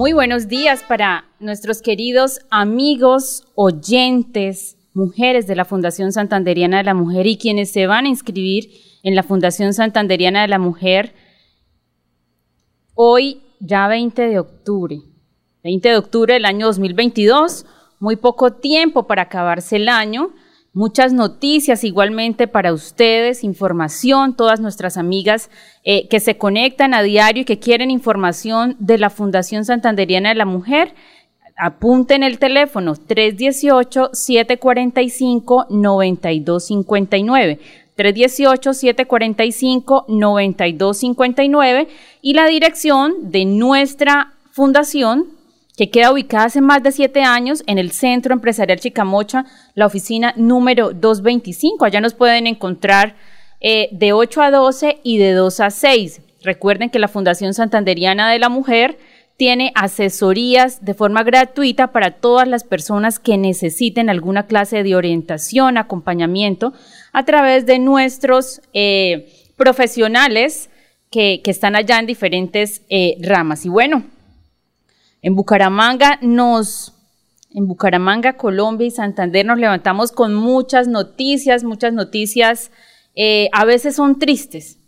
Muy buenos días para nuestros queridos amigos, oyentes, mujeres de la Fundación Santanderiana de la Mujer y quienes se van a inscribir en la Fundación Santanderiana de la Mujer hoy ya 20 de octubre. 20 de octubre del año 2022, muy poco tiempo para acabarse el año muchas noticias igualmente para ustedes, información, todas nuestras amigas eh, que se conectan a diario y que quieren información de la Fundación Santanderiana de la Mujer. Apunten el teléfono 318-745-9259. 318-745-9259 y la dirección de nuestra fundación que queda ubicada hace más de siete años en el Centro Empresarial Chicamocha, la oficina número 225. Allá nos pueden encontrar eh, de 8 a 12 y de 2 a 6. Recuerden que la Fundación Santanderiana de la Mujer tiene asesorías de forma gratuita para todas las personas que necesiten alguna clase de orientación, acompañamiento, a través de nuestros eh, profesionales que, están allá en diferentes eh, ramas. Y bueno, en Bucaramanga nos, en Bucaramanga, Colombia y Santander nos levantamos con muchas noticias, muchas noticias, eh, a veces son tristes,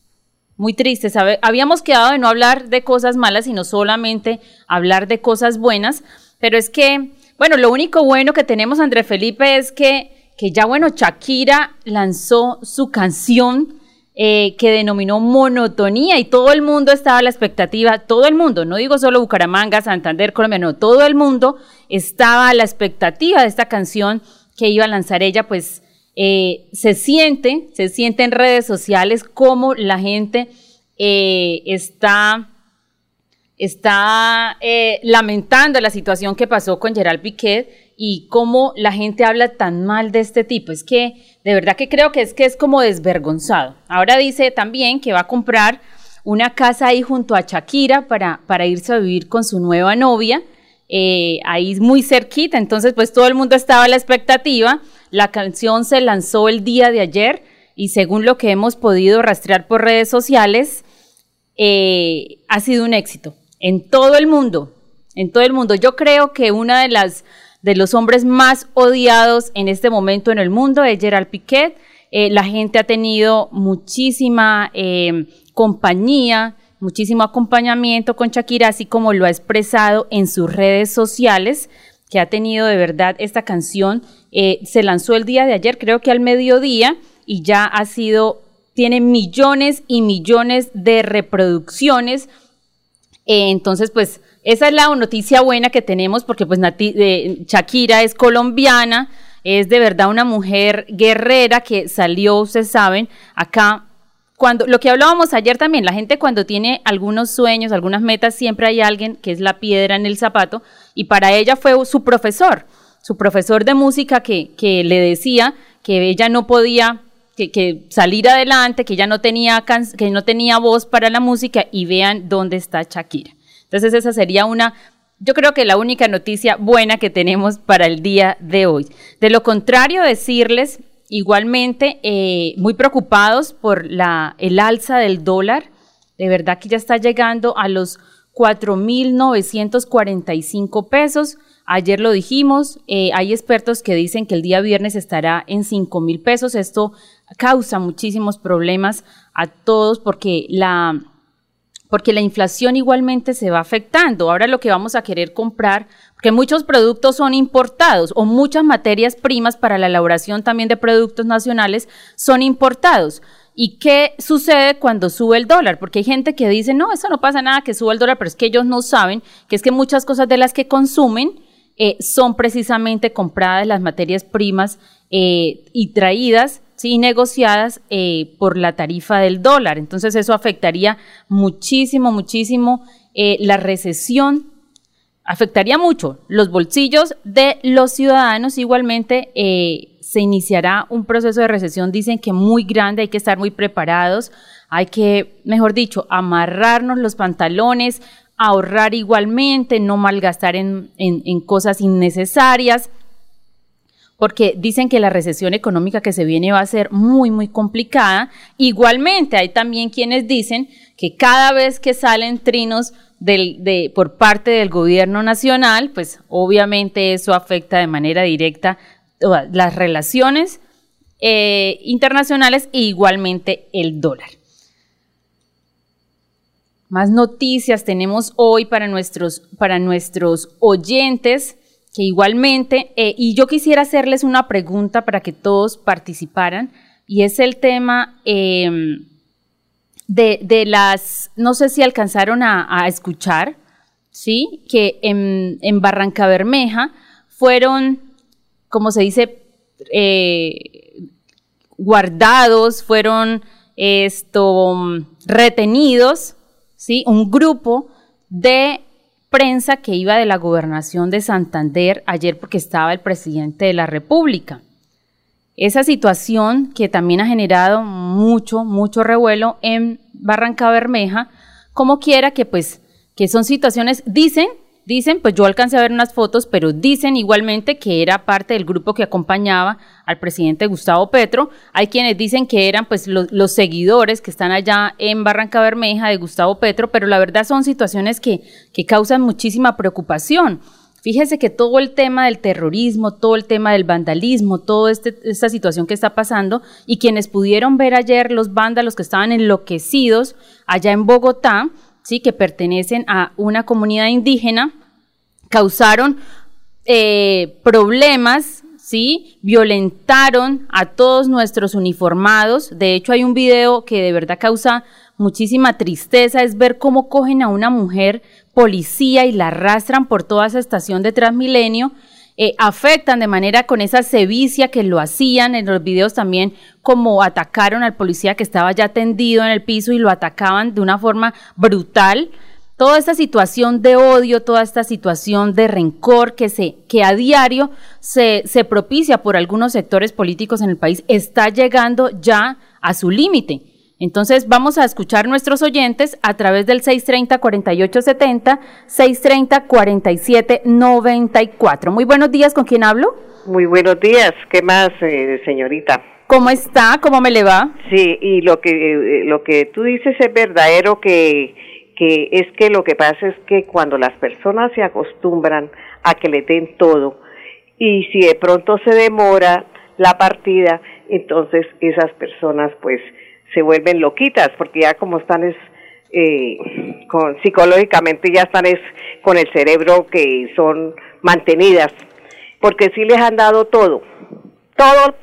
muy tristes. Habíamos quedado de no hablar de cosas malas, sino solamente hablar de cosas buenas, pero es que, bueno, lo único bueno que tenemos, André Felipe, es que, que ya, bueno, Shakira lanzó su canción eh, que denominó monotonía y todo el mundo estaba a la expectativa, todo el mundo, no digo solo Bucaramanga, Santander, Colombia, no, todo el mundo estaba a la expectativa de esta canción que iba a lanzar ella, pues eh, se siente, se siente en redes sociales como la gente eh, está está lamentando la situación que pasó con Gerald Piquet y cómo la gente habla tan mal de este tipo. Es que de verdad que creo que es que es como desvergonzado. Ahora dice también que va a comprar una casa ahí junto a Shakira para, para irse a vivir con su nueva novia, eh, ahí muy cerquita, entonces pues todo el mundo estaba a la expectativa. La canción se lanzó el día de ayer y según lo que hemos podido rastrear por redes sociales, eh, ha sido un éxito en todo el mundo, en todo el mundo. Yo creo que una de las de los hombres más odiados en este momento en el mundo es Gerald Piquet. Eh, la gente ha tenido muchísima eh, compañía, muchísimo acompañamiento con Shakira, así como lo ha expresado en sus redes sociales, que ha tenido de verdad esta canción. Eh, se lanzó el día de ayer, creo que al mediodía, y ya ha sido, tiene millones y millones de reproducciones. entonces, pues esa es la noticia buena que tenemos porque pues Shakira es colombiana, es de verdad una mujer guerrera que salió, ustedes saben, acá cuando lo que hablábamos ayer también, la gente cuando tiene algunos sueños, algunas metas, siempre hay alguien que es la piedra en el zapato y para ella fue su profesor, su profesor de música que, que le decía que ella no podía que, que, salir adelante, que ella no tenía que no tenía voz para la música y vean dónde está Shakira. Entonces esa sería una, yo creo que la única noticia buena que tenemos para el día de hoy. De lo contrario, decirles igualmente eh, muy preocupados por la, el alza del dólar. De verdad que ya está llegando a los 4.945 pesos. Ayer lo dijimos, eh, hay expertos que dicen que el día viernes estará en 5.000 pesos. Esto causa muchísimos problemas a todos porque la, porque la inflación igualmente se va afectando. Ahora lo que vamos a querer comprar, porque muchos productos son importados o muchas materias primas para la elaboración también de productos nacionales son importados. ¿Y qué sucede cuando sube el dólar? Porque hay gente que dice, no, eso no pasa nada que suba el dólar, pero es que ellos no saben que es que muchas cosas de las que consumen eh, son precisamente compradas las materias primas eh, y traídas y negociadas eh, por la tarifa del dólar. Entonces eso afectaría muchísimo, muchísimo la recesión, afectaría mucho los bolsillos de los ciudadanos. Igualmente se iniciará un proceso de recesión, dicen que muy grande, hay que estar muy preparados, hay que, mejor dicho, amarrarnos los pantalones, ahorrar igualmente, no malgastar en, cosas innecesarias, porque dicen que la recesión económica que se viene va a ser muy, muy complicada. Igualmente, hay también quienes dicen que cada vez que salen trinos por parte del gobierno nacional, pues obviamente eso afecta de manera directa las relaciones eh, internacionales e igualmente el dólar. Más noticias tenemos hoy para nuestros, para nuestros oyentes, que igualmente, eh, y yo quisiera hacerles una pregunta para que todos participaran, y es el tema em, de, las, no sé si alcanzaron a, escuchar, ¿sí? Que en, Barranca Bermeja fueron, como se dice, eh, guardados, fueron esto, retenidos ¿sí? un grupo de prensa que iba de la gobernación de Santander ayer porque estaba el presidente de la República. Esa situación que también ha generado mucho, mucho revuelo en Barranca Bermeja, como quiera que pues, que son situaciones, dicen Dicen, pues yo alcancé a ver unas fotos, pero dicen igualmente que era parte del grupo que acompañaba al presidente Gustavo Petro. Hay quienes dicen que eran pues los, seguidores que están allá en Barranca Bermeja de Gustavo Petro, pero la verdad son situaciones que, que causan muchísima preocupación. Fíjese que todo el tema del terrorismo, todo el tema del vandalismo, toda este, esta situación que está pasando y quienes pudieron ver ayer los vándalos que estaban enloquecidos allá en Bogotá, ¿sí? que pertenecen a una comunidad indígena, causaron eh, problemas, ¿sí? violentaron a todos nuestros uniformados. De hecho, hay un video que de verdad causa muchísima tristeza, es ver cómo cogen a una mujer policía y la arrastran por toda esa estación de Transmilenio eh, afectan de manera con esa sevicia que lo hacían en los videos también, como atacaron al policía que estaba ya tendido en el piso y lo atacaban de una forma brutal. Toda esta situación de odio, toda esta situación de rencor que, se, que a diario se, se propicia por algunos sectores políticos en el país está llegando ya a su límite. Entonces vamos a escuchar nuestros oyentes a través del 630-4870, 630-4794. Muy buenos días, ¿con quién hablo? Muy buenos días, ¿qué más, eh, señorita? ¿Cómo está? ¿Cómo me le va? Sí, y lo que, eh, lo que tú dices es verdadero, que, que es que lo que pasa es que cuando las personas se acostumbran a que le den todo, y si de pronto se demora la partida, entonces esas personas pues se vuelven loquitas porque ya como están es eh, con, psicológicamente ya están es con el cerebro que son mantenidas porque sí les han dado todo todo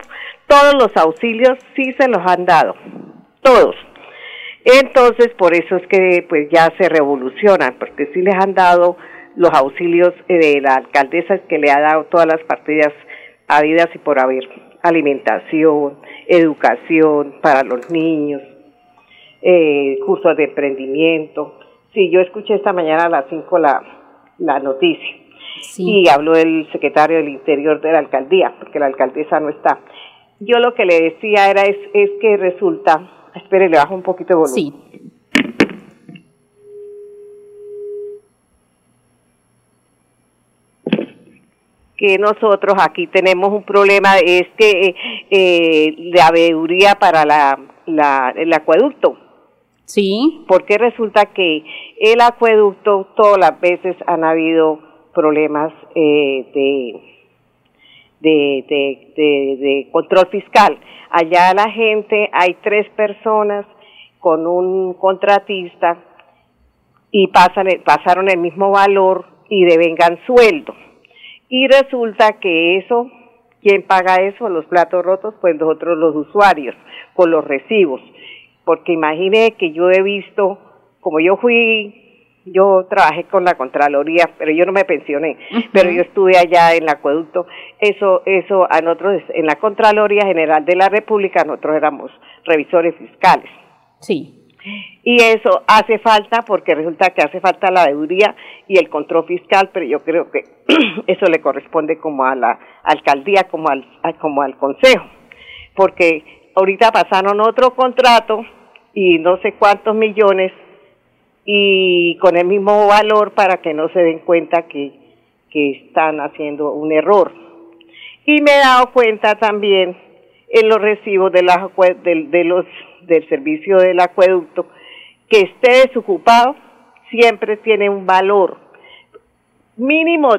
todos los auxilios sí se los han dado todos. Entonces por eso es que pues ya se revolucionan porque sí les han dado los auxilios eh, de la alcaldesa que le ha dado todas las partidas habidas y por haber alimentación, educación para los niños, eh, cursos de emprendimiento. Sí, yo escuché esta mañana a las 5 la, la noticia y habló el secretario del Interior de la alcaldía, porque la alcaldesa no está. Yo lo que le decía era es, es que resulta, espere, le bajo un poquito de volumen. Sí. Que nosotros aquí tenemos un problema, es que eh, la veeduría para la, la, el acueducto. Sí. Porque resulta que el acueducto todas las veces han habido problemas eh, de, de, de, de, control fiscal. Allá la gente, hay tres personas con un contratista y pasan, pasaron el mismo valor y devengan sueldo y resulta que eso, ¿quién paga eso? Los platos rotos, pues nosotros los usuarios, con los recibos. Porque imagine que yo he visto, como yo fui yo trabajé con la Contraloría, pero yo no me pensioné, pero yo estuve allá en el acueducto. Eso, eso, a nosotros, en la Contraloría General de la República, nosotros éramos revisores fiscales. Sí. Y eso hace falta porque resulta que hace falta la deuría y el control fiscal, pero yo creo que eso le corresponde como a la alcaldía, como al, como al consejo, porque ahorita pasaron otro contrato y no sé cuántos millones y con el mismo valor para que no se den cuenta que, que están haciendo un error. Y me he dado cuenta también en los recibos de, la, de, los, del servicio del acueducto que esté desocupado siempre tiene un valor. Mínimo,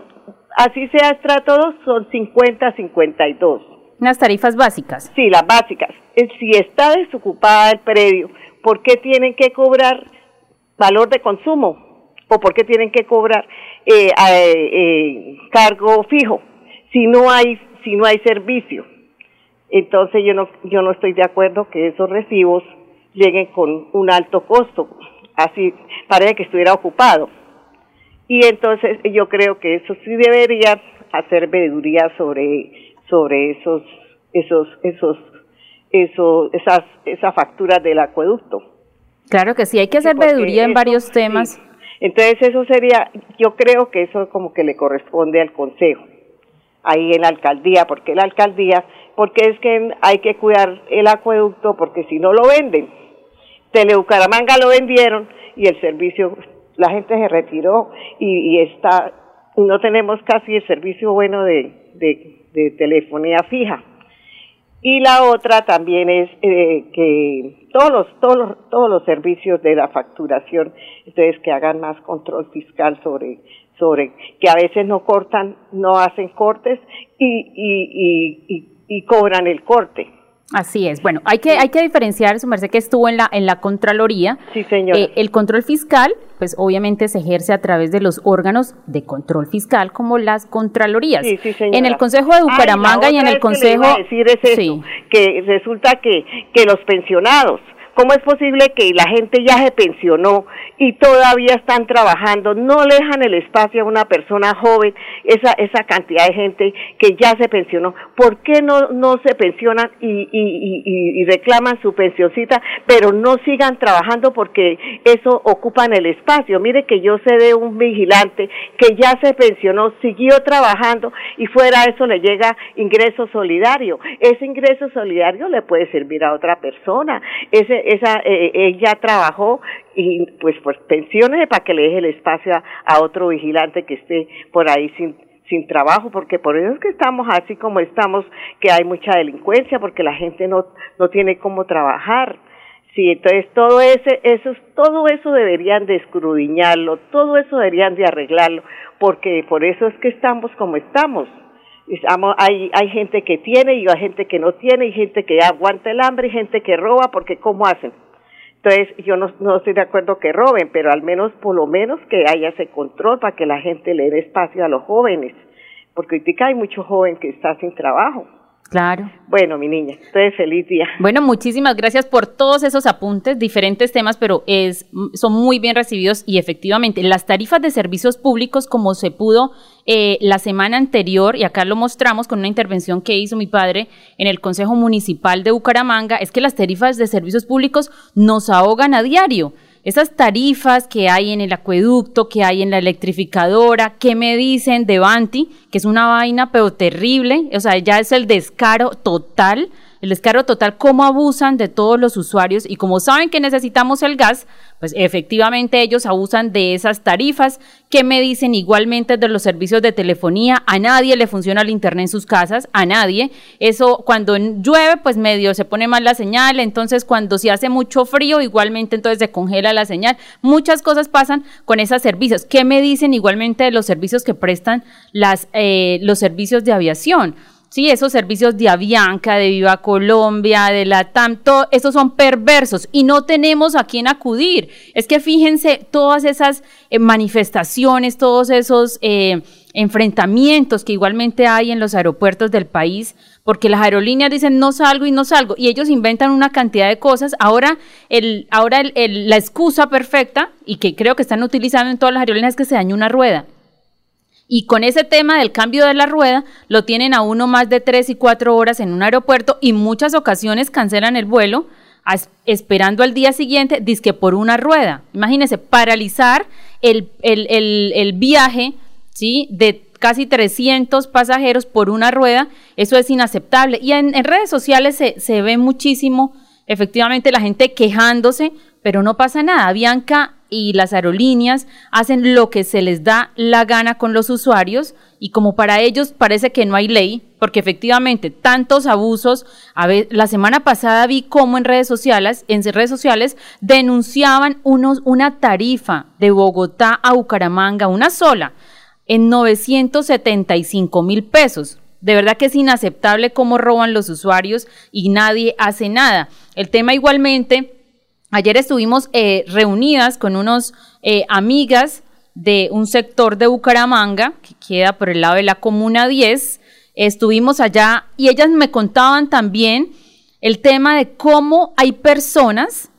así sea estrato 2, son 50, 52. Unas tarifas básicas. Sí, las básicas. Si está desocupada el predio, ¿por qué tienen que cobrar valor de consumo o por qué tienen que cobrar eh, eh, cargo fijo si no hay si no hay servicio entonces yo no yo no estoy de acuerdo que esos recibos lleguen con un alto costo así parece que estuviera ocupado. Y entonces yo creo que eso sí debería hacer veeduría sobre sobre esos esos esos esos esas esas facturas del acueducto. Claro que sí, hay que hacer veeduría en varios temas. Entonces eso sería, yo creo que eso como que le corresponde al Consejo, ahí en la alcaldía, porque la alcaldía, porque es que hay que cuidar el acueducto, porque si no lo venden, Teleucaramanga lo vendieron y el servicio, la gente se retiró y, está, no tenemos casi el servicio bueno de, de telefonía fija. Y la otra también es eh, que todos los, todos los, todos los servicios de la facturación, entonces que hagan más control fiscal sobre, sobre que a veces no cortan, no hacen cortes y, y, y, y cobran el corte. Así es. Bueno, hay que, hay que diferenciar, su merced que estuvo en la, en la Contraloría. Sí, señor. Eh, el control fiscal, pues obviamente se ejerce a través de los órganos de control fiscal, como las Contralorías. Sí, sí, señora. En el Consejo de Bucaramanga y en el Consejo. Que, decir es eso, sí. que resulta que, que los pensionados ¿Cómo es posible que la gente ya se pensionó y todavía están trabajando? No le dejan el espacio a una persona joven, esa, esa cantidad de gente que ya se pensionó. ¿Por qué no, no se pensionan y, y, reclaman su pensioncita, pero no sigan trabajando porque eso ocupan el espacio? Mire que yo sé de un vigilante que ya se pensionó, siguió trabajando y fuera eso le llega ingreso solidario. Ese ingreso solidario le puede servir a otra persona. Ese, esa, eh, ella trabajó y pues pues pensiones para que le deje el espacio a, a, otro vigilante que esté por ahí sin sin trabajo porque por eso es que estamos así como estamos que hay mucha delincuencia porque la gente no no tiene cómo trabajar. Sí entonces todo ese eso todo eso deberían de escrudiñarlo todo eso deberían de arreglarlo porque por eso es que estamos como estamos hay, hay gente que tiene y hay gente que no tiene, y gente que aguanta el hambre y gente que roba, porque ¿cómo hacen? Entonces, yo no, estoy de acuerdo que roben, pero al menos, por lo menos, que haya ese control para que la gente le dé espacio a los jóvenes, porque ahorita hay mucho joven que está sin trabajo. Claro. Bueno, mi niña, estoy feliz día. Bueno, muchísimas gracias por todos esos apuntes, diferentes temas, pero es, son muy bien recibidos y efectivamente las tarifas de servicios públicos, como se pudo eh, la semana anterior, y acá lo mostramos con una intervención que hizo mi padre en el Consejo Municipal de Bucaramanga, es que las tarifas de servicios públicos nos ahogan a diario esas tarifas que hay en el acueducto, que hay en la electrificadora, ¿qué me dicen de Banti? Que es una vaina pero terrible, o sea, ya es el descaro total el descargo total, cómo abusan de todos los usuarios y como saben que necesitamos el gas, pues efectivamente ellos abusan de esas tarifas que me dicen igualmente de los servicios de telefonía, a nadie le funciona el internet en sus casas, a nadie. Eso cuando llueve, pues medio se pone mal la señal, entonces cuando se hace mucho frío, igualmente entonces se congela la señal. Muchas cosas pasan con esos servicios. ¿Qué me dicen igualmente de los servicios que prestan eh, los servicios de aviación? Sí, esos servicios de Avianca, de Viva Colombia, de la TAM, todo, esos son perversos y no tenemos a quién acudir. Es que fíjense todas esas eh, manifestaciones, todos esos eh, enfrentamientos que igualmente hay en los aeropuertos del país, porque las aerolíneas dicen no salgo y no salgo y ellos inventan una cantidad de cosas. Ahora, el, ahora la excusa perfecta y que creo que están utilizando en todas las aerolíneas es que se dañó una rueda. Y con ese tema del cambio de la rueda, lo tienen a uno más de tres y cuatro horas en un aeropuerto y muchas ocasiones cancelan el vuelo esperando al día siguiente, disque por una rueda. Imagínense, paralizar el, el, viaje ¿sí? de casi 300 pasajeros por una rueda, eso es inaceptable. Y en, redes sociales se, se ve muchísimo, efectivamente, la gente quejándose, pero no pasa nada. Bianca y las aerolíneas hacen lo que se les da la gana con los usuarios y como para ellos parece que no hay ley, porque efectivamente tantos abusos, a la semana pasada vi cómo en redes sociales, en redes sociales denunciaban unos, una tarifa de Bogotá a Bucaramanga, una sola, en 975 mil pesos. De verdad que es inaceptable cómo roban los usuarios y nadie hace nada. El tema igualmente Ayer estuvimos eh, reunidas con unos eh, amigas de un sector de Bucaramanga, que queda por el lado de la Comuna 10. Estuvimos allá y ellas me contaban también el tema de cómo hay personas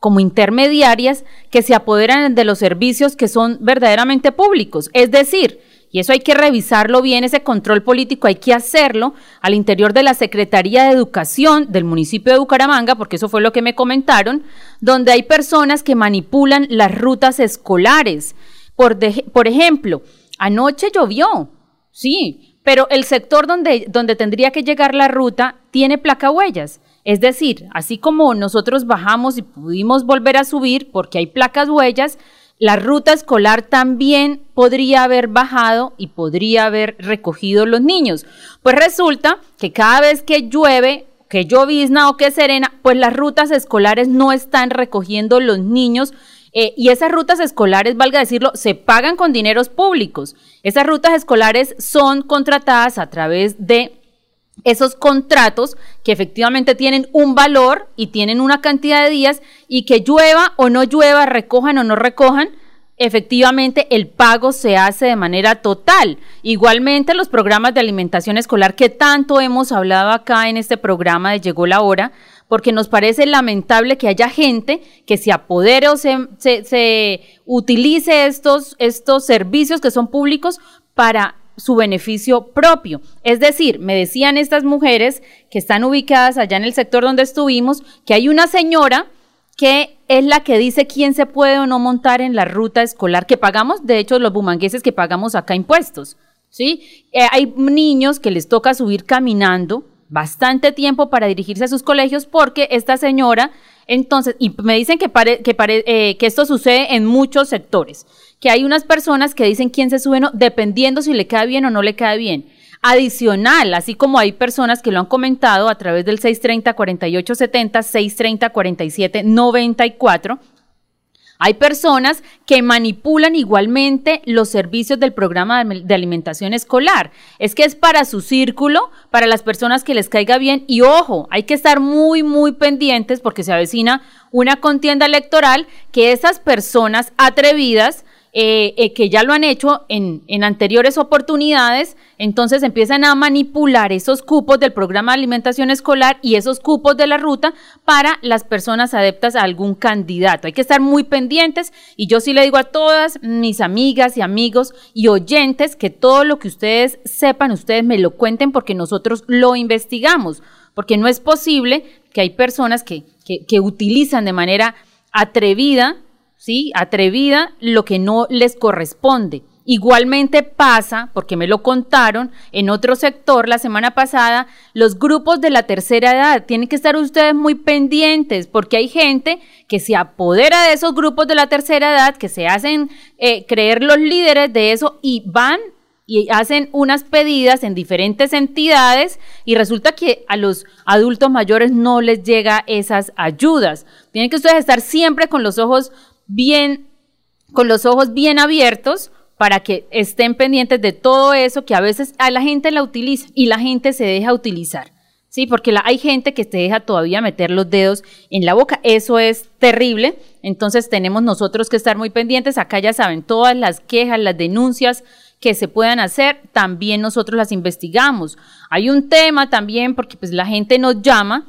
como intermediarias que se apoderan de los servicios que son verdaderamente públicos. Es decir, y eso hay que revisarlo bien, ese control político hay que hacerlo al interior de la Secretaría de Educación del municipio de Bucaramanga, porque eso fue lo que me comentaron, donde hay personas que manipulan las rutas escolares. Por, por ejemplo, anoche llovió, sí, pero el sector donde, donde tendría que llegar la ruta tiene placa huellas. Es decir, así como nosotros bajamos y pudimos volver a subir porque hay placas huellas, la ruta escolar también podría haber bajado y podría haber recogido los niños. Pues resulta que cada vez que llueve, que llovizna o que serena, pues las rutas escolares no están recogiendo los niños eh, y esas rutas escolares, valga decirlo, se pagan con dineros públicos. Esas rutas escolares son contratadas a través de esos contratos que efectivamente tienen un valor y tienen una cantidad de días y que llueva o no llueva, recojan o no recojan, efectivamente el pago se hace de manera total. Igualmente los programas de alimentación escolar que tanto hemos hablado acá en este programa de Llegó la hora, porque nos parece lamentable que haya gente que se apodere o se, se utilice estos, estos servicios que son públicos para su beneficio propio. Es decir, me decían estas mujeres que están ubicadas allá en el sector donde estuvimos, que hay una señora que es la que dice quién se puede o no montar en la ruta escolar que pagamos, de hecho los bumangueses que pagamos acá impuestos, ¿sí? Eh, hay niños que les toca subir caminando bastante tiempo para dirigirse a sus colegios porque esta señora, entonces, y me dicen que, que, eh, que esto sucede en muchos sectores que hay unas personas que dicen quién se sube, dependiendo si le queda bien o no le queda bien. Adicional, así como hay personas que lo han comentado a través del 630-4870, 630-4794, hay personas que manipulan igualmente los servicios del programa de alimentación escolar. Es que es para su círculo, para las personas que les caiga bien. Y ojo, hay que estar muy, muy pendientes porque se avecina una contienda electoral que esas personas atrevidas eh, eh, que ya lo han hecho en, anteriores oportunidades, entonces empiezan a manipular esos cupos del programa de alimentación escolar y esos cupos de la ruta para las personas adeptas a algún candidato. Hay que estar muy pendientes y yo sí le digo a todas mis amigas y amigos y oyentes que todo lo que ustedes sepan, ustedes me lo cuenten porque nosotros lo investigamos, porque no es posible que hay personas que, que utilizan de manera atrevida ¿sí? Atrevida lo que no les corresponde. Igualmente pasa, porque me lo contaron, en otro sector la semana pasada, los grupos de la tercera edad. Tienen que estar ustedes muy pendientes porque hay gente que se apodera de esos grupos de la tercera edad, que se hacen eh, creer los líderes de eso y van y hacen unas pedidas en diferentes entidades y resulta que a los adultos mayores no les llega esas ayudas. Tienen que ustedes estar siempre con los ojos bien, con los ojos bien abiertos, para que estén pendientes de todo eso que a veces a la gente la utiliza y la gente se deja utilizar. Sí, porque la, hay gente que te deja todavía meter los dedos en la boca. Eso es terrible. Entonces tenemos nosotros que estar muy pendientes. Acá ya saben, todas las quejas, las denuncias que se puedan hacer, también nosotros las investigamos. Hay un tema también porque pues la gente nos llama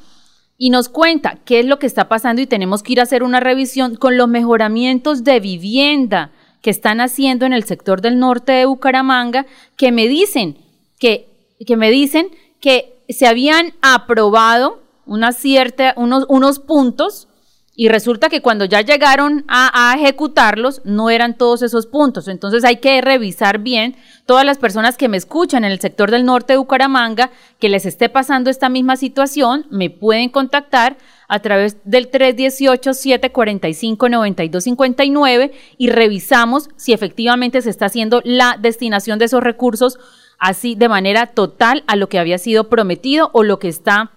y nos cuenta qué es lo que está pasando y tenemos que ir a hacer una revisión con los mejoramientos de vivienda que están haciendo en el sector del norte de Bucaramanga, que me dicen que, que me dicen que se habían aprobado una cierta, unos, unos puntos y resulta que cuando ya llegaron a, ejecutarlos no eran todos esos puntos. Entonces hay que revisar bien todas las personas que me escuchan en el sector del norte de Bucaramanga que les esté pasando esta misma situación, me pueden contactar a través del 318-745-9259 y revisamos si efectivamente se está haciendo la destinación de esos recursos así de manera total a lo que había sido prometido o lo que está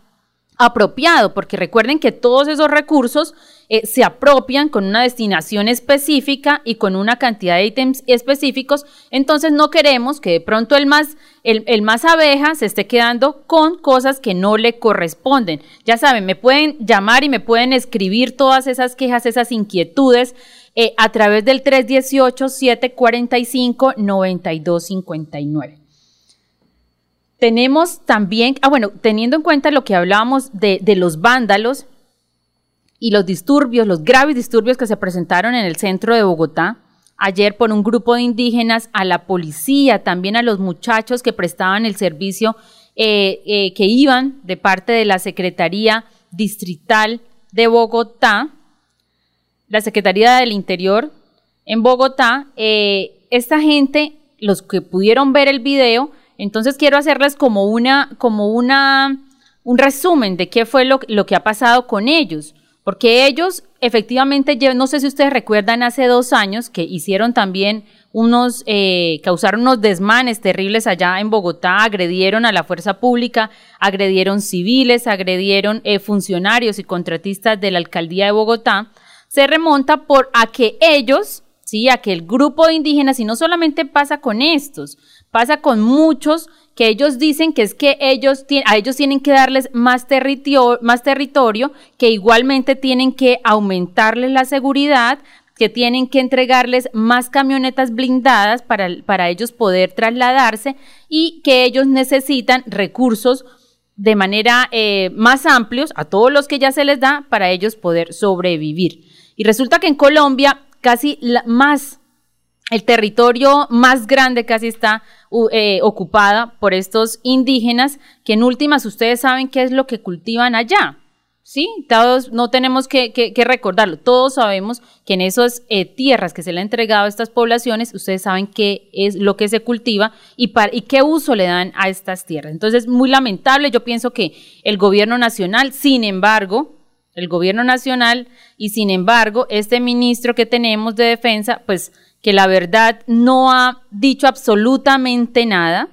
apropiado, porque recuerden que todos esos recursos eh, se apropian con una destinación específica y con una cantidad de ítems específicos, entonces no queremos que de pronto el más, el, el, más abeja se esté quedando con cosas que no le corresponden. Ya saben, me pueden llamar y me pueden escribir todas esas quejas, esas inquietudes eh, a través del 318-745-9259. Tenemos también, ah bueno, teniendo en cuenta lo que hablábamos de, de los vándalos y los disturbios, los graves disturbios que se presentaron en el centro de Bogotá, ayer por un grupo de indígenas, a la policía, también a los muchachos que prestaban el servicio, eh, eh, que iban de parte de la Secretaría Distrital de Bogotá, la Secretaría del Interior en Bogotá, eh, esta gente, los que pudieron ver el video, entonces quiero hacerles como una, como una, un resumen de qué fue lo, lo que ha pasado con ellos. Porque ellos efectivamente, no sé si ustedes recuerdan hace dos años que hicieron también unos, eh, causaron unos desmanes terribles allá en Bogotá, agredieron a la fuerza pública, agredieron civiles, agredieron eh, funcionarios y contratistas de la alcaldía de Bogotá. Se remonta por a que ellos, sí, a que el grupo de indígenas, y no solamente pasa con estos, pasa con muchos que ellos dicen que es que ellos a ellos tienen que darles más territorio, más territorio, que igualmente tienen que aumentarles la seguridad, que tienen que entregarles más camionetas blindadas para, para ellos poder trasladarse y que ellos necesitan recursos de manera eh, más amplios a todos los que ya se les da para ellos poder sobrevivir. Y resulta que en Colombia casi la, más el territorio más grande casi está eh, ocupada por estos indígenas, que en últimas ustedes saben qué es lo que cultivan allá. Sí, todos no tenemos que, recordarlo. Todos sabemos que en esas eh, tierras que se le han entregado a estas poblaciones, ustedes saben qué es lo que se cultiva y, qué uso le dan a estas tierras. Entonces, muy lamentable. Yo pienso que el gobierno nacional, sin embargo, el gobierno nacional y sin embargo, este ministro que tenemos de defensa, pues que la verdad no ha dicho absolutamente nada,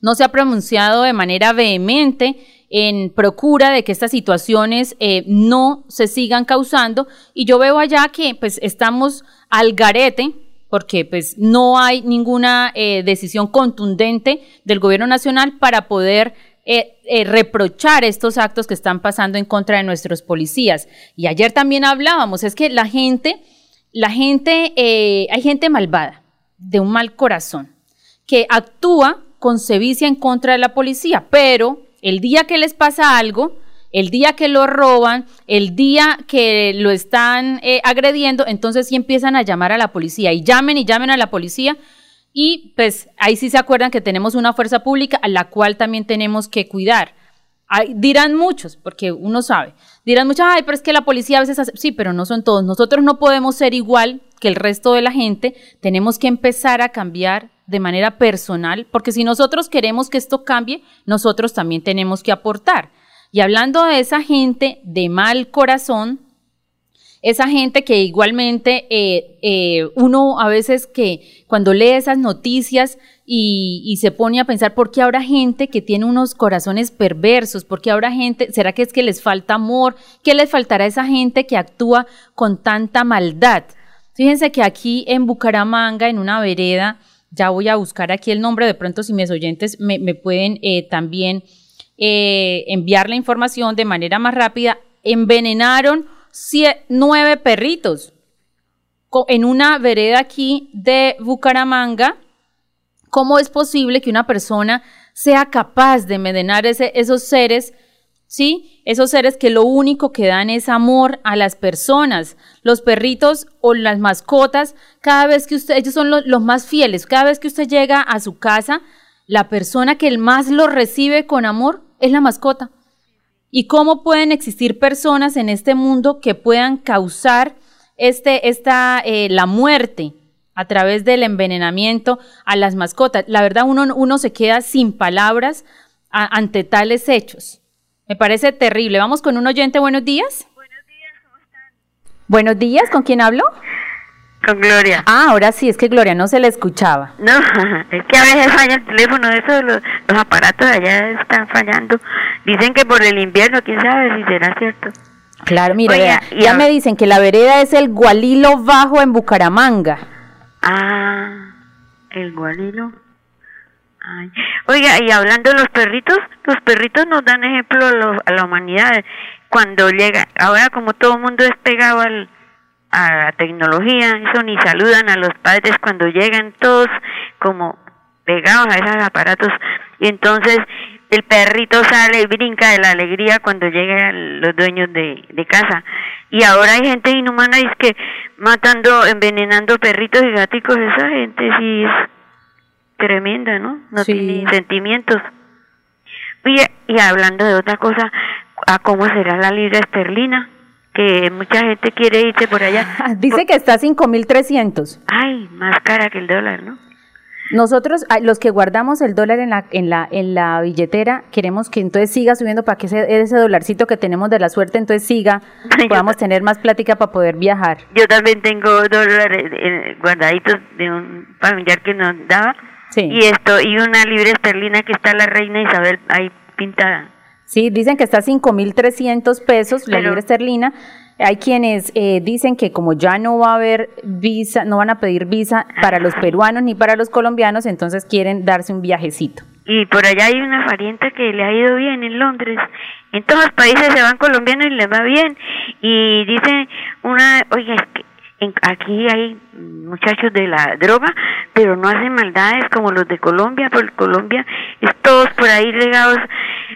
no se ha pronunciado de manera vehemente en procura de que estas situaciones eh, no se sigan causando y yo veo allá que pues estamos al garete porque pues no hay ninguna eh, decisión contundente del gobierno nacional para poder eh, reprochar estos actos que están pasando en contra de nuestros policías. Y ayer también hablábamos, es que la gente la gente, eh, hay gente malvada, de un mal corazón, que actúa con sevicia en contra de la policía, pero el día que les pasa algo, el día que lo roban, el día que lo están eh, agrediendo, entonces sí empiezan a llamar a la policía y llamen y llamen a la policía. Y pues ahí sí se acuerdan que tenemos una fuerza pública a la cual también tenemos que cuidar dirán muchos, porque uno sabe, dirán muchos, ay, pero es que la policía a veces hace, sí, pero no son todos, nosotros no podemos ser igual que el resto de la gente, tenemos que empezar a cambiar de manera personal, porque si nosotros queremos que esto cambie, nosotros también tenemos que aportar. Y hablando de esa gente de mal corazón, esa gente que igualmente eh, eh, uno a veces que cuando lee esas noticias y, se pone a pensar por qué habrá gente que tiene unos corazones perversos, por qué habrá gente, será que es que les falta amor, qué les faltará a esa gente que actúa con tanta maldad. Fíjense que aquí en Bucaramanga, en una vereda, ya voy a buscar aquí el nombre, de pronto si mis oyentes me, pueden eh, también enviar la información de manera más rápida, envenenaron nueve perritos en una vereda aquí de Bucaramanga. ¿Cómo es posible que una persona sea capaz de envenenar ese, esos seres ¿sí? Esos seres que lo único que dan es amor a las personas. Los perritos o las mascotas, cada vez que usted, ellos son los, los más fieles, cada vez que usted llega a su casa, la persona que más lo recibe con amor es la mascota. ¿Y cómo pueden existir personas en este mundo que puedan causar este, esta, eh, la muerte a través del envenenamiento a las mascotas? La verdad, uno, uno se queda sin palabras ante tales hechos. Me parece terrible. Vamos con un oyente. Buenos días. Buenos días, ¿cómo están? Buenos días, ¿con quién hablo? Con Gloria. Ah, ahora sí, es que Gloria no se le escuchaba. No, es que a veces falla el teléfono, eso los, los aparatos allá están fallando. Dicen que por el invierno, quién sabe si será cierto. Claro, mire, ya me dicen que la vereda es el Gualilo Bajo en Bucaramanga. Ah, el Gualilo. Oiga, y hablando de los perritos, los perritos nos dan ejemplo a, la humanidad. Cuando llega, ahora como todo el mundo es pegado al, a la tecnología, eso ni saludan a los padres cuando llegan todos como pegados a esos aparatos y entonces el perrito sale y brinca de la alegría cuando llegan los dueños de, de casa. Y ahora hay gente inhumana y es que matando, envenenando perritos y gaticos, esa gente sí es tremenda, ¿no? No tiene sentimientos. Y, y hablando de otra cosa, ¿a cómo será la libra esterlina? Que mucha gente quiere irse por allá. Dice que está a 5.300. Ay, más cara que el dólar, ¿no? Nosotros, los que guardamos el dólar en la, en la, en la billetera, queremos que entonces siga subiendo para que ese, ese dolarcito que tenemos de la suerte entonces siga, podamos tener más plática para poder viajar. Yo también tengo dólares eh, guardaditos de un familiar que nos daba y esto, y una libre esterlina que está la reina Isabel ahí pintada. Sí, dicen que está a 5.300 pesos la libre esterlina. Hay quienes eh, dicen que como ya no va a haber visa, no van a pedir visa para los peruanos ni para los colombianos, entonces quieren darse un viajecito. Y por allá hay una parienta que le ha ido bien en Londres. En todos los países se van colombianos y le va bien. Y dice una, oye, es que aquí hay muchachos de la droga, pero no hacen maldades como los de Colombia, porque Colombia es todos por ahí legados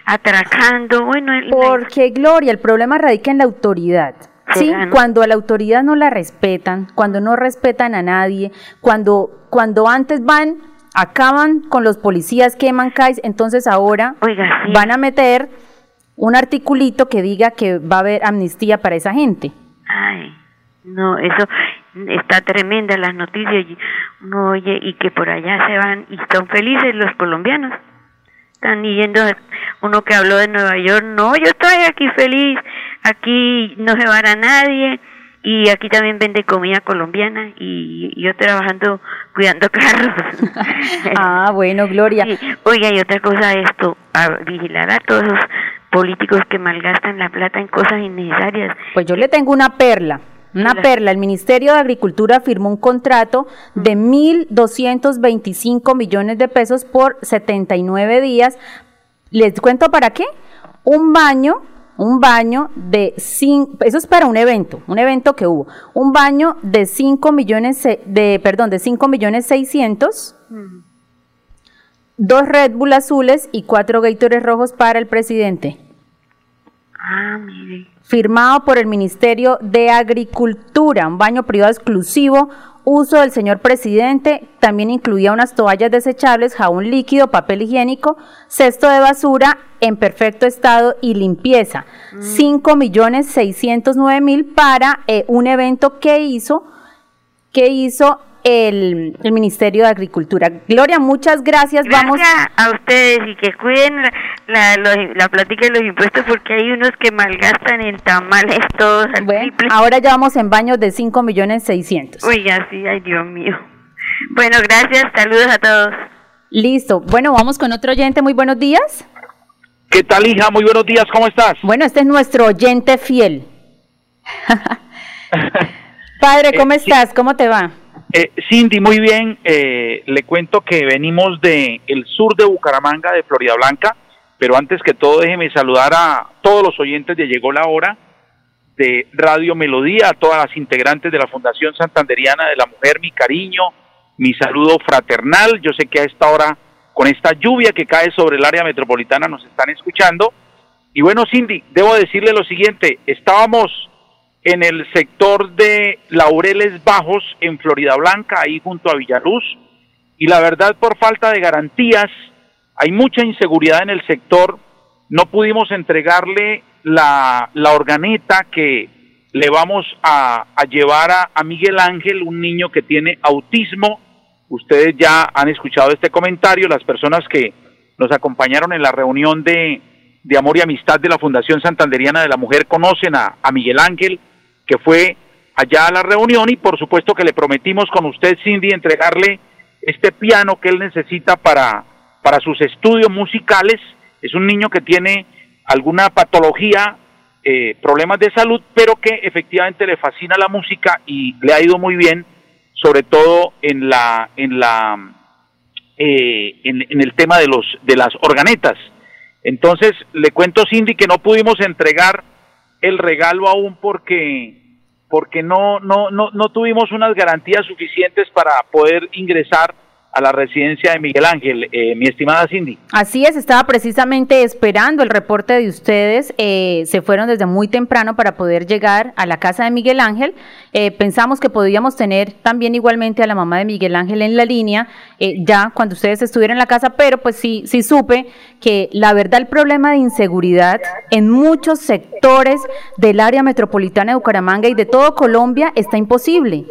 atracando, bueno. Porque Gloria, el problema radica en la autoridad. Sí, cuando a la autoridad no la respetan, cuando no respetan a nadie, cuando cuando antes van acaban con los policías queman CAIS, entonces ahora van a meter un articulito que diga que va a haber amnistía para esa gente. Ay. No, eso está tremenda las noticias, uno oye y que por allá se van y están felices los colombianos. Están yendo, uno que habló de Nueva York, no, yo estoy aquí feliz, aquí no se va a nadie y aquí también vende comida colombiana y yo trabajando cuidando carros. ah, bueno, Gloria. Oiga, y otra cosa, esto, a vigilar a todos los políticos que malgastan la plata en cosas innecesarias. Pues yo le tengo una perla. Una perla, el Ministerio de Agricultura firmó un contrato de 1.225 millones de pesos por 79 días. ¿Les cuento para qué? Un baño, un baño de 5, eso es para un evento, un evento que hubo, un baño de 5 millones, de, perdón, de 5 millones 600, dos Red Bull azules y cuatro Gators rojos para el presidente. Ah, mire firmado por el Ministerio de Agricultura, un baño privado exclusivo, uso del señor presidente, también incluía unas toallas desechables, jabón líquido, papel higiénico, cesto de basura en perfecto estado y limpieza. 5 mm. millones 609 mil para eh, un evento que hizo, que hizo el, Ministerio de Agricultura. Gloria, muchas gracias. Gracias Vamos a ustedes y que cuiden la, la, plática de los impuestos porque hay unos que malgastan en tamales todos. bueno, ahora ya vamos en baños de 5 millones 600. Oiga, sí, ay Dios mío. Bueno, gracias, saludos a todos. Listo. Bueno, vamos con otro oyente. Muy buenos días. ¿Qué tal, hija? Muy buenos días, ¿cómo estás? Bueno, este es nuestro oyente fiel. Padre, ¿cómo Eh, estás? ¿Cómo te va? Eh, Cindy, muy bien. eh, le cuento que venimos de el sur de Bucaramanga, de Florida Blanca, pero antes que todo déjeme saludar a todos los oyentes de Llegó la Hora de Radio Melodía, a todas las integrantes de la Fundación Santanderiana de la Mujer, mi cariño, mi saludo fraternal. Yo sé que a esta hora, con esta lluvia que cae sobre el área metropolitana, nos están escuchando. Y bueno, Cindy, debo decirle lo siguiente, estábamos en el sector de Laureles Bajos, en Florida Blanca, ahí junto a Villaluz, y la verdad por falta de garantías, hay mucha inseguridad en el sector, no pudimos entregarle la, la organeta que le vamos a, a llevar a, a Miguel Ángel, un niño que tiene autismo, ustedes ya han escuchado este comentario, las personas que nos acompañaron en la reunión de, de Amor y Amistad de la Fundación Santanderiana de la Mujer conocen a, a Miguel Ángel, que fue allá a la reunión y por supuesto que le prometimos con usted, Cindy, entregarle este piano que él necesita para, para sus estudios musicales. Es un niño que tiene alguna patología, eh, problemas de salud, pero que efectivamente le fascina la música y le ha ido muy bien, sobre todo en la, en la, eh, en, en el tema de los, de las organetas. Entonces, le cuento Cindy que no pudimos entregar el regalo aún porque porque no no no no tuvimos unas garantías suficientes para poder ingresar a la residencia de Miguel Ángel, eh, mi estimada Cindy. Así es, estaba precisamente esperando el reporte de ustedes. eh, se fueron desde muy temprano para poder llegar a la casa de Miguel Ángel. Eh, pensamos que podíamos tener también igualmente a la mamá de Miguel Ángel en la línea eh, ya cuando ustedes estuvieran en la casa, pero pues sí, sí supe que la verdad el problema de inseguridad en muchos sectores del área metropolitana de Bucaramanga y de todo Colombia está imposible.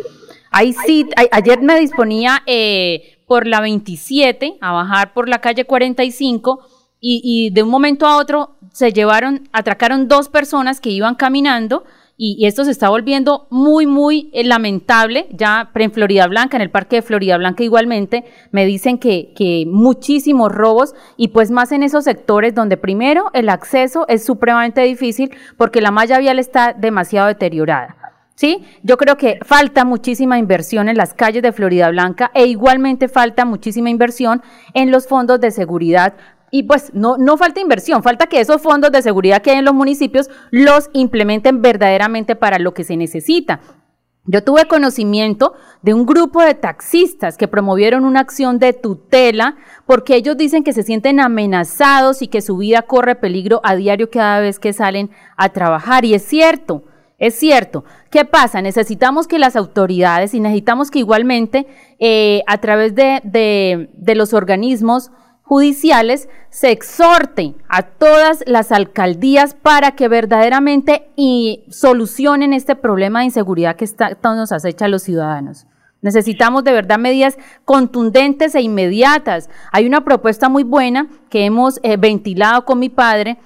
Ahí sí, ayer me disponía eh, por la 27 a bajar por la calle 45 y, y de un momento a otro se llevaron, atracaron dos personas que iban caminando y, esto se está volviendo muy, muy eh, lamentable. Ya en Florida Blanca, en el parque de Florida Blanca igualmente, me dicen que, que muchísimos robos y pues más en esos sectores donde primero el acceso es supremamente difícil porque la malla vial está demasiado deteriorada. ¿Sí? Yo creo que falta muchísima inversión en las calles de Florida Blanca e igualmente falta muchísima inversión en los fondos de seguridad. Y pues no, no falta inversión, falta que esos fondos de seguridad que hay en los municipios los implementen verdaderamente para lo que se necesita. Yo tuve conocimiento de un grupo de taxistas que promovieron una acción de tutela porque ellos dicen que se sienten amenazados y que su vida corre peligro a diario cada vez que salen a trabajar. Y es cierto, es cierto. ¿Qué pasa? Necesitamos que las autoridades y necesitamos que igualmente eh, a través de, los organismos judiciales se exhorte a todas las alcaldías para que verdaderamente y solucionen este problema de inseguridad que está, nos acecha a los ciudadanos. Necesitamos de verdad medidas contundentes e inmediatas. Hay una propuesta muy buena que hemos eh, ventilado con mi padre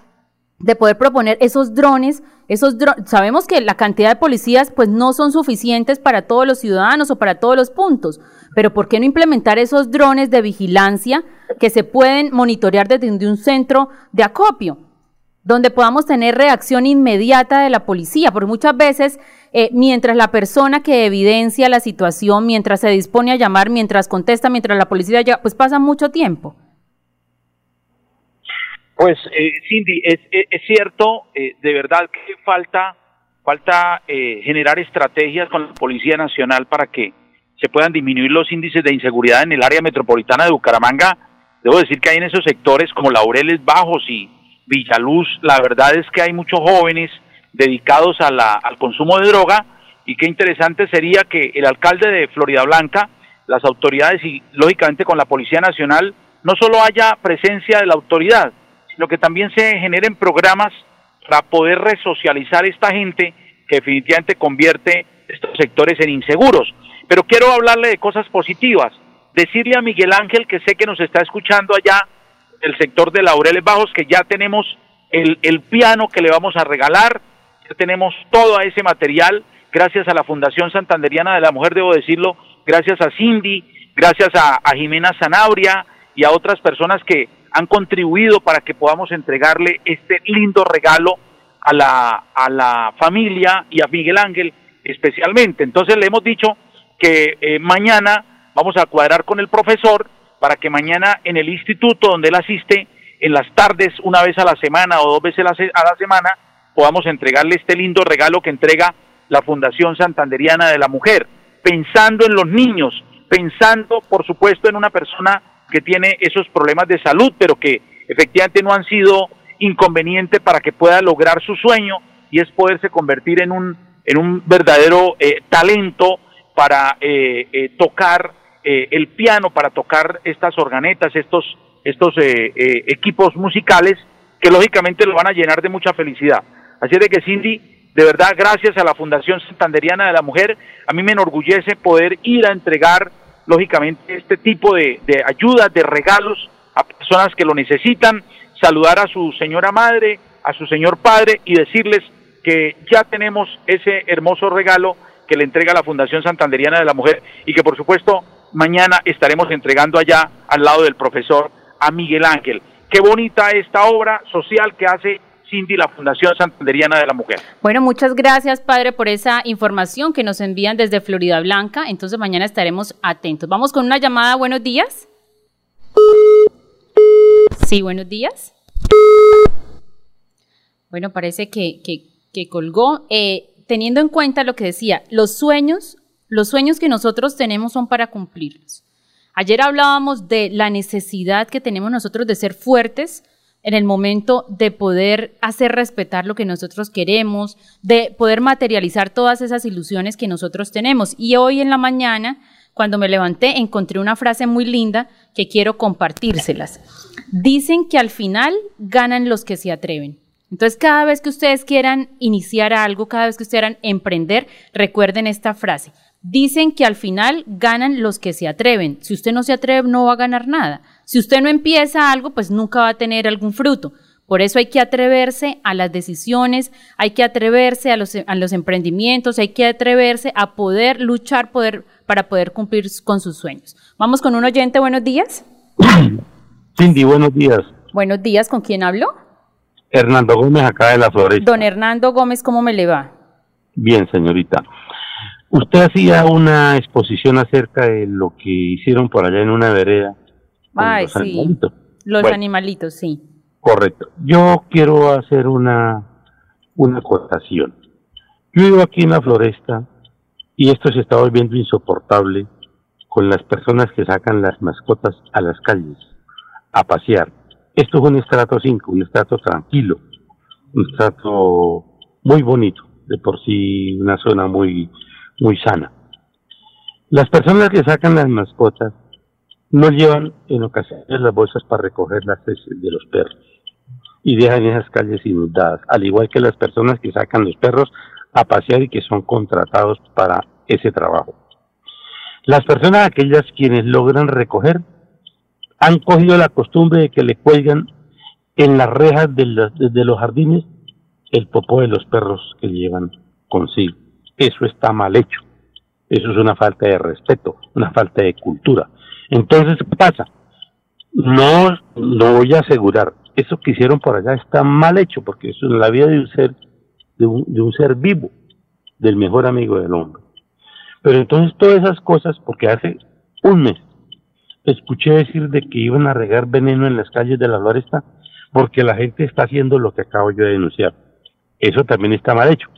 de poder proponer esos drones, esos sabemos que la cantidad de policías pues no son suficientes para todos los ciudadanos o para todos los puntos, pero ¿por qué no implementar esos drones de vigilancia que se pueden monitorear desde un centro de acopio? donde podamos tener reacción inmediata de la policía, porque muchas veces, eh, mientras la persona que evidencia la situación, mientras se dispone a llamar, mientras contesta, mientras la policía llega, pues pasa mucho tiempo. Pues eh, Cindy, es, es, cierto, eh, de verdad que falta, falta eh, generar estrategias con la Policía Nacional para que se puedan disminuir los índices de inseguridad en el área metropolitana de Bucaramanga. Debo decir que hay en esos sectores como Laureles Bajos y Villaluz, la verdad es que hay muchos jóvenes dedicados a la, al consumo de droga y qué interesante sería que el alcalde de Florida Blanca, las autoridades y lógicamente con la Policía Nacional, no solo haya presencia de la autoridad, sino que también se generen programas para poder resocializar a esta gente que definitivamente convierte estos sectores en inseguros. Pero quiero hablarle de cosas positivas, decirle a Miguel Ángel que sé que nos está escuchando allá el sector de Laureles Bajos, que ya tenemos el, el piano que le vamos a regalar, ya tenemos todo ese material, gracias a la Fundación Santanderiana de la Mujer, debo decirlo, gracias a Cindy, gracias a, a Jimena Zanabria y a otras personas que han contribuido para que podamos entregarle este lindo regalo a la, a la familia y a Miguel Ángel, especialmente. Entonces le hemos dicho que eh, mañana vamos a cuadrar con el profesor para que mañana en el instituto donde él asiste, en las tardes, una vez a la semana o dos veces a la semana, podamos entregarle este lindo regalo que entrega la Fundación Santanderiana de la Mujer, pensando en los niños, pensando, por supuesto, en una persona que tiene esos problemas de salud, pero que efectivamente no han sido inconveniente para que pueda lograr su sueño y es poderse convertir en un, en un verdadero eh, talento para eh, eh, tocar el piano, para tocar estas organetas, estos, estos equipos musicales que lógicamente lo van a llenar de mucha felicidad. Así de que Cindy, de verdad, gracias a la Fundación Santanderiana de la Mujer, a mí me enorgullece poder ir a entregar, lógicamente, este tipo de, de ayudas, de regalos a personas que lo necesitan saludar a su señora madre, a su señor padre y decirles que ya tenemos ese hermoso regalo que le entrega la Fundación Santanderiana de la Mujer y que por supuesto mañana estaremos entregando allá al lado del profesor a Miguel Ángel. Qué bonita esta obra social que hace Cindy, la Fundación Santanderiana de la Mujer. Bueno, muchas gracias, padre, por esa información que nos envían desde Florida Blanca. Entonces, mañana estaremos atentos. Vamos con una llamada. Buenos días. Sí, buenos días. Bueno, parece que, que, colgó. Eh, teniendo en cuenta lo que decía, los sueños, los sueños que nosotros tenemos son para cumplirlos. Ayer hablábamos de la necesidad que tenemos nosotros de ser fuertes en el momento de poder hacer respetar lo que nosotros queremos, de poder materializar todas esas ilusiones que nosotros tenemos. Y hoy en la mañana, cuando me levanté, encontré una frase muy linda que quiero compartírselas. Dicen que al final ganan los que se atreven. Entonces, cada vez que ustedes quieran iniciar algo, cada vez que ustedes quieran emprender, recuerden esta frase. Dicen que al final ganan los que se atreven. Si usted no se atreve, no va a ganar nada. Si usted no empieza algo, pues nunca va a tener algún fruto. Por eso hay que atreverse a las decisiones, hay que atreverse a los, a los emprendimientos, hay que atreverse a poder luchar poder, para poder cumplir con sus sueños. Vamos con un oyente, buenos días. Cindy, buenos días. Buenos días, ¿con quién hablo? Hernando Gómez, acá de la Floresta. Don Hernando Gómez, ¿cómo me le va? Bien, señorita. Usted hacía una exposición acerca de lo que hicieron por allá en una vereda. Ay, los sí. Animalitos. Los animalitos, sí. Correcto. Yo quiero hacer una, una acotación. Yo vivo aquí en la Floresta y esto se está volviendo insoportable con las personas que sacan las mascotas a las calles a pasear. Esto es un estrato 5, un estrato tranquilo, un estrato muy bonito, de por sí una zona muy, muy sana. Las personas que sacan las mascotas no llevan en ocasiones las bolsas para recoger las heces de los perros y dejan esas calles inundadas, al igual que las personas que sacan los perros a pasear y que son contratados para ese trabajo. Las personas aquellas quienes logran recoger han cogido la costumbre de que le cuelgan en las rejas de, los jardines el popó de los perros que llevan consigo. Eso está mal hecho. Eso es una falta de respeto, una falta de cultura. Entonces, ¿qué pasa? No, no voy a asegurar. Eso que hicieron por allá está mal hecho, porque eso es la vida de un ser, de un, de un ser vivo, del mejor amigo del hombre. Pero entonces todas esas cosas, porque hace un mes escuché decir de que iban a regar veneno en las calles de la floresta porque la gente está haciendo lo que acabo yo de denunciar. Eso también está mal hecho.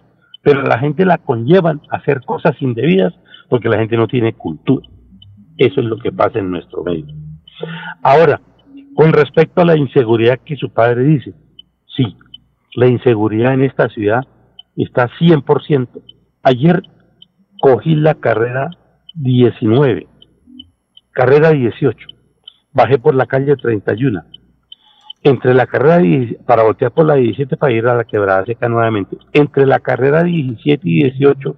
Pero la gente la conllevan a hacer cosas indebidas porque la gente no tiene cultura. Eso es lo que pasa en nuestro medio. Ahora, con respecto a la inseguridad que su padre dice, sí, la inseguridad en esta ciudad está 100%. Ayer cogí la carrera 19 carrera 18. Bajé por la calle 31. Entre la carrera para voltear por la 17 para ir a la quebrada seca nuevamente. Entre la carrera 17 y 18